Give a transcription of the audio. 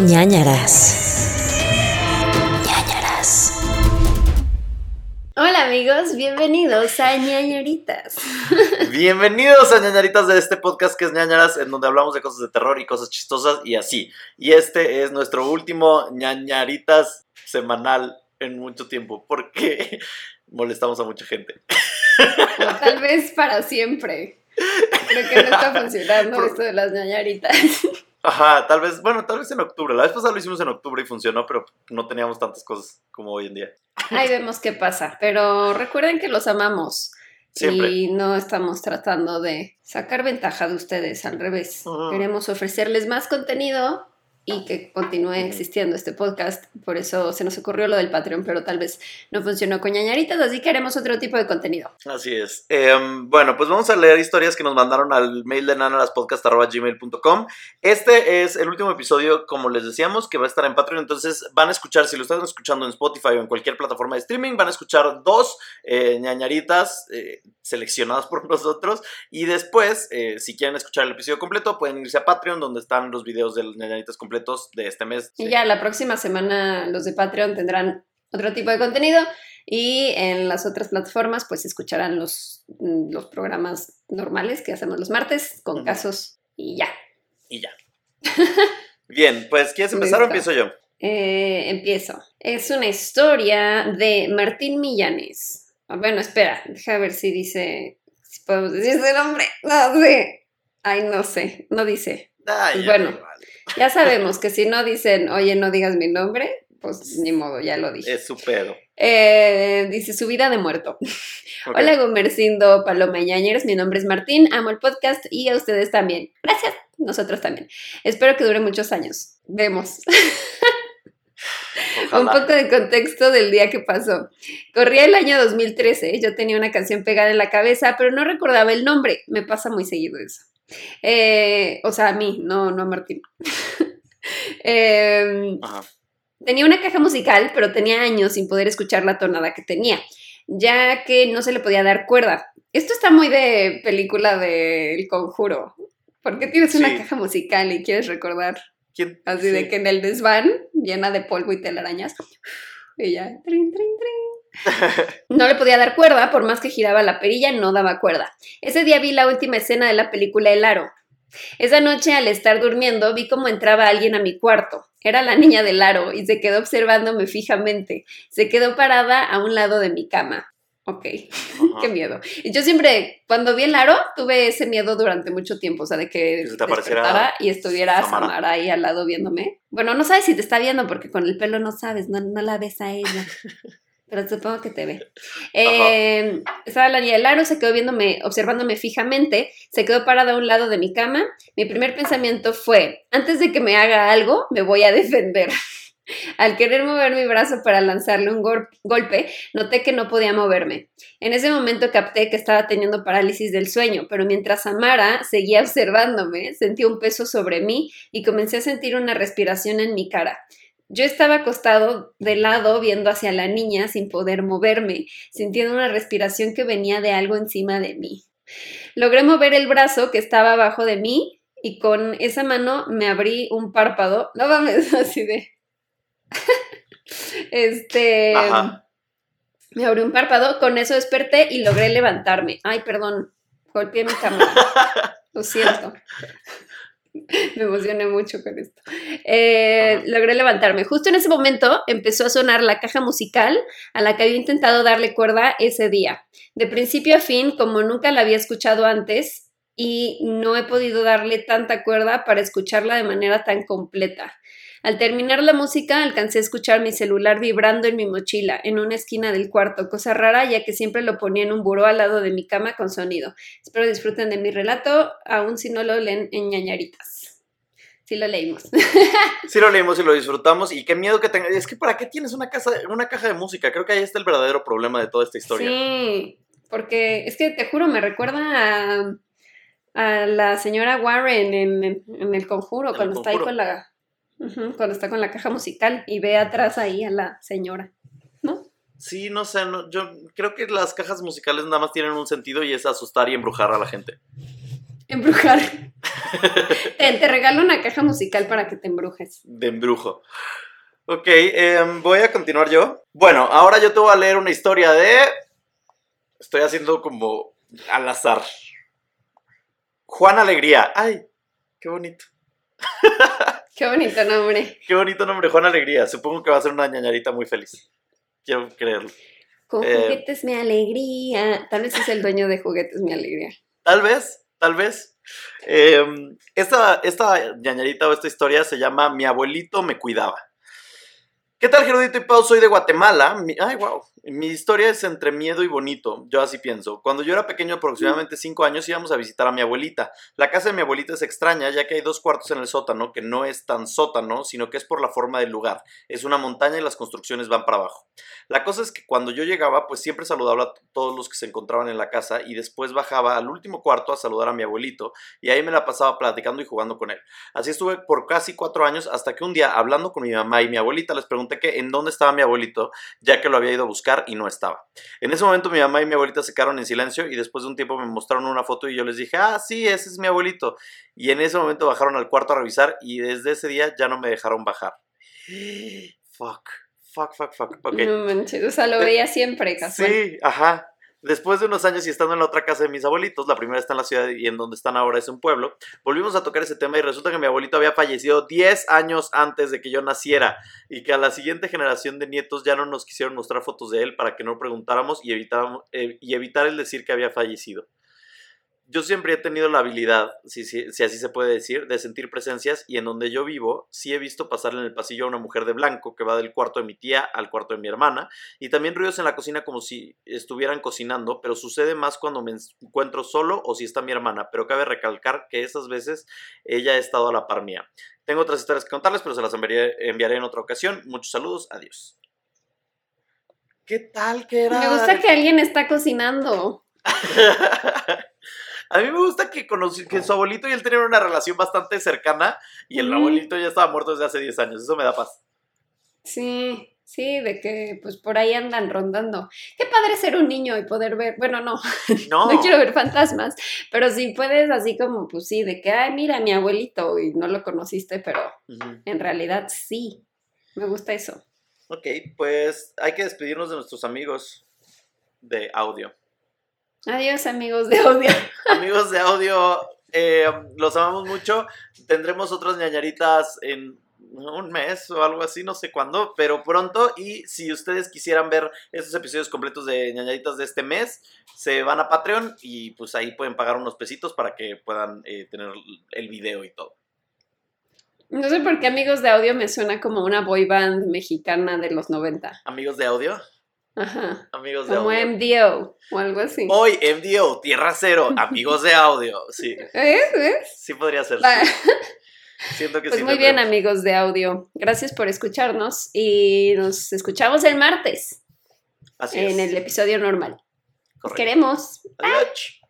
ñañaras. ñañaras. Hola amigos, bienvenidos a ñañaritas. Bienvenidos a ñañaritas de este podcast que es ñañaras, en donde hablamos de cosas de terror y cosas chistosas y así. Y este es nuestro último ñañaritas semanal en mucho tiempo, porque molestamos a mucha gente. O tal vez para siempre. Creo que no está funcionando esto de las ñañaritas. Ajá, tal vez, bueno, tal vez en octubre. La vez pasada lo hicimos en octubre y funcionó, pero no teníamos tantas cosas como hoy en día. Ahí vemos qué pasa, pero recuerden que los amamos. Siempre. Y no estamos tratando de sacar ventaja de ustedes, al revés. Queremos ofrecerles más contenido y que continúe existiendo este podcast. Por eso se nos ocurrió lo del Patreon, pero tal vez no funcionó con ñañaritas, así que haremos otro tipo de contenido. Así es. Em, bueno, pues vamos a leer historias que nos mandaron al mail de nanaraspodcast.gmail.com. Este es el último episodio, como les decíamos, que va a estar en Patreon. Entonces van a escuchar, si lo están escuchando en Spotify o en cualquier plataforma de streaming, van a escuchar dos eh, ñañaritas eh, seleccionadas por nosotros. Y después, eh, si quieren escuchar el episodio completo, pueden irse a Patreon, donde están los videos de los ñañaritas completos de este mes. Y Sí. ya la próxima semana los de Patreon tendrán otro tipo de contenido y en las otras plataformas pues escucharán los, los programas normales que hacemos los martes con Ujú. casos y ya. Y ya. Bien, pues ¿quieres empezar o empiezo yo? Eh, empiezo. Es una historia de Martín Millanes. Ah, Bueno, espera, deja ver si dice, si podemos decir ese nombre. No sé. Ay, no sé, no dice. Ay, Pues ya bueno. Ya sabemos que si no dicen, oye, no digas mi nombre, pues ni modo, ya lo dije. Es su pedo. Eh, dice su vida de muerto. Hola Gomercindo, Paloma y mi nombre es Martín, amo el podcast y a ustedes también. Gracias, nosotros también. Espero que dure muchos años. Vemos. Un poco de contexto del día que pasó. Corría el año 2013, yo tenía una canción pegada en la cabeza, pero no recordaba el nombre. Me pasa muy seguido eso. Eh, o sea, a mí, no, no a Martín. Em. Tenía una caja musical, pero tenía años sin poder escuchar la tonada que tenía, ya que no se le podía dar cuerda. Esto está muy de película del conjuro. ¿Por qué tienes una caja musical y quieres recordar? ¿Quién? Así de que en el desván, llena de polvo y telarañas, y ya, trin, trin, trin. No le podía dar cuerda, por más que giraba la perilla, no daba cuerda. Ese día vi la última escena de la película El Aro. Esa noche, al estar durmiendo, vi cómo entraba alguien a mi cuarto. Era la niña del aro y se quedó observándome fijamente. Se quedó parada a un lado de mi cama. Ok, qué miedo. Y yo siempre, cuando vi el aro, tuve ese miedo durante mucho tiempo, o sea, de que se te despertara y estuviera Samara. Samara ahí al lado viéndome. Bueno, no sabes si te está viendo porque con el pelo no sabes, no, no la ves a ella. Pero supongo que te ve. Eh, estaba la niña del aro, se quedó viéndome, observándome fijamente, se quedó parada a un lado de mi cama. Mi primer pensamiento fue, antes de que me haga algo, me voy a defender. Al querer mover mi brazo para lanzarle un golpe, noté que no podía moverme. En ese momento capté que estaba teniendo parálisis del sueño, pero mientras Amara seguía observándome, sentí un peso sobre mí y comencé a sentir una respiración en mi cara. Yo estaba acostado de lado viendo hacia la niña sin poder moverme, sintiendo una respiración que venía de algo encima de mí. Logré mover el brazo que estaba abajo de mí y con esa mano me abrí un párpado. No mames, así de... este... Ajá. Me abrí un párpado, con eso desperté y logré levantarme. Ay, perdón, golpeé mi cámara. Lo siento. Me emocioné mucho con esto. Eh, logré levantarme. Justo en ese momento empezó a sonar la caja musical a la que había intentado darle cuerda ese día. De principio a fin, como nunca la había escuchado antes y no he podido darle tanta cuerda para escucharla de manera tan completa. Al terminar la música, alcancé a escuchar mi celular vibrando en mi mochila, en una esquina del cuarto, cosa rara ya que siempre lo ponía en un buró al lado de mi cama con sonido. Espero disfruten de mi relato, aun si no lo leen en ñañaritas. Sí lo leímos. Sí lo leímos y lo disfrutamos y qué miedo que tenga. Es que ¿para qué tienes una, casa, una caja de música? Creo que ahí está el verdadero problema de toda esta historia. Sí, porque es que te juro, me recuerda a, a la señora Warren en, en- en El Conjuro, En El cuando está ahí con la... Cuando está con la caja musical y ve atrás ahí a la señora, ¿no? Sí, no sé, no, yo creo que las cajas musicales nada más tienen un sentido y es asustar y embrujar a la gente. Embrujar. te, te regalo una caja musical para que te embrujes. De embrujo. Ok, em, voy a continuar yo. Bueno, ahora yo te voy a leer una historia de... Estoy haciendo como al azar. Juan Alegría. Ay, qué bonito. Qué bonito nombre. Qué bonito nombre, Juan Alegría. Supongo que va a ser una ñañarita muy feliz. Quiero creerlo. Con Eh. juguetes mi alegría. Tal vez es el dueño de juguetes mi alegría. Tal vez, tal vez. Em, esta, esta ñañarita o esta historia se llama Mi abuelito me cuidaba. ¿Qué tal, Gerudito y Pau? Soy de Guatemala. Mi- ay, wow. Mi historia es entre miedo y bonito. Yo así pienso. Cuando yo era pequeño, aproximadamente 5 años, íbamos a visitar a mi abuelita. La casa de mi abuelita es extraña, ya que hay dos cuartos en el sótano, que no es tan sótano, sino que es por la forma del lugar. Es una montaña y las construcciones van para abajo. La cosa es que cuando yo llegaba, pues siempre saludaba a todos los que se encontraban en la casa y después bajaba al último cuarto a saludar a mi abuelito y ahí me la pasaba platicando y jugando con él. Así estuve por casi cuatro años hasta que un día, hablando con mi mamá y mi abuelita, les pregunté que en dónde estaba mi abuelito, ya que lo había ido a buscar y no estaba. En ese momento mi mamá y mi abuelita se quedaron en silencio y después de un tiempo me mostraron una foto y yo les dije, ah, sí, ese es mi abuelito. Y en ese momento bajaron al cuarto a revisar y desde ese día ya no me dejaron bajar. Fuck, fuck, fuck, fuck. Ok. No manches, o sea, lo veía siempre, casual. Sí, ajá. Después de unos años y estando en la otra casa de mis abuelitos, la primera está en la ciudad y en donde están ahora es un pueblo, volvimos a tocar ese tema y resulta que mi abuelito había fallecido 10 años antes de que yo naciera y que a la siguiente generación de nietos ya no nos quisieron mostrar fotos de él para que no preguntáramos y, eh, y evitar el decir que había fallecido. Yo siempre he tenido la habilidad, si, si, si así se puede decir, de sentir presencias y en donde yo vivo sí he visto pasar en el pasillo a una mujer de blanco que va del cuarto de mi tía al cuarto de mi hermana y también ruidos en la cocina como si estuvieran cocinando, pero sucede más cuando me encuentro solo o si está mi hermana, pero cabe recalcar que esas veces ella ha estado a la par mía. Tengo otras historias que contarles, pero se las enviaré, enviaré en otra ocasión. Muchos saludos, adiós. ¿Qué tal que era? Me gusta que alguien está cocinando. A mí me gusta que, que su abuelito y él tenían una relación bastante cercana y el abuelito ya estaba muerto desde hace 10 años. Eso me da paz. Sí, sí, de que pues por ahí andan rondando. Qué padre ser un niño y poder ver, bueno, no, No, no quiero ver fantasmas, pero si puedes así como, pues sí, de que, ay, mira, mi abuelito y no lo conociste, pero en realidad sí. Me gusta eso. Ok, pues hay que despedirnos de nuestros amigos de audio. Adiós, amigos de audio. Amigos de audio, eh, los amamos mucho. Tendremos otras ñañaritas en un mes o algo así, no sé cuándo, pero pronto. Y si ustedes quisieran ver estos episodios completos de ñañaritas de este mes, se van a Patreon y pues ahí pueden pagar unos pesitos para que puedan eh, tener el video y todo. No sé por qué amigos de audio me suena como una boy band mexicana de los 90. Amigos de audio, Ajá. amigos de Como audio. MDO o algo así. Hoy MDO, Tierra Cero, amigos de audio. Sí, ¿Ves? ¿Ves? sí podría ser. Sí. Siento que Pues sí. muy bien, amigos de audio. Gracias por escucharnos y nos escuchamos el martes Así es. en el episodio normal. Los correcto. queremos. Adiós.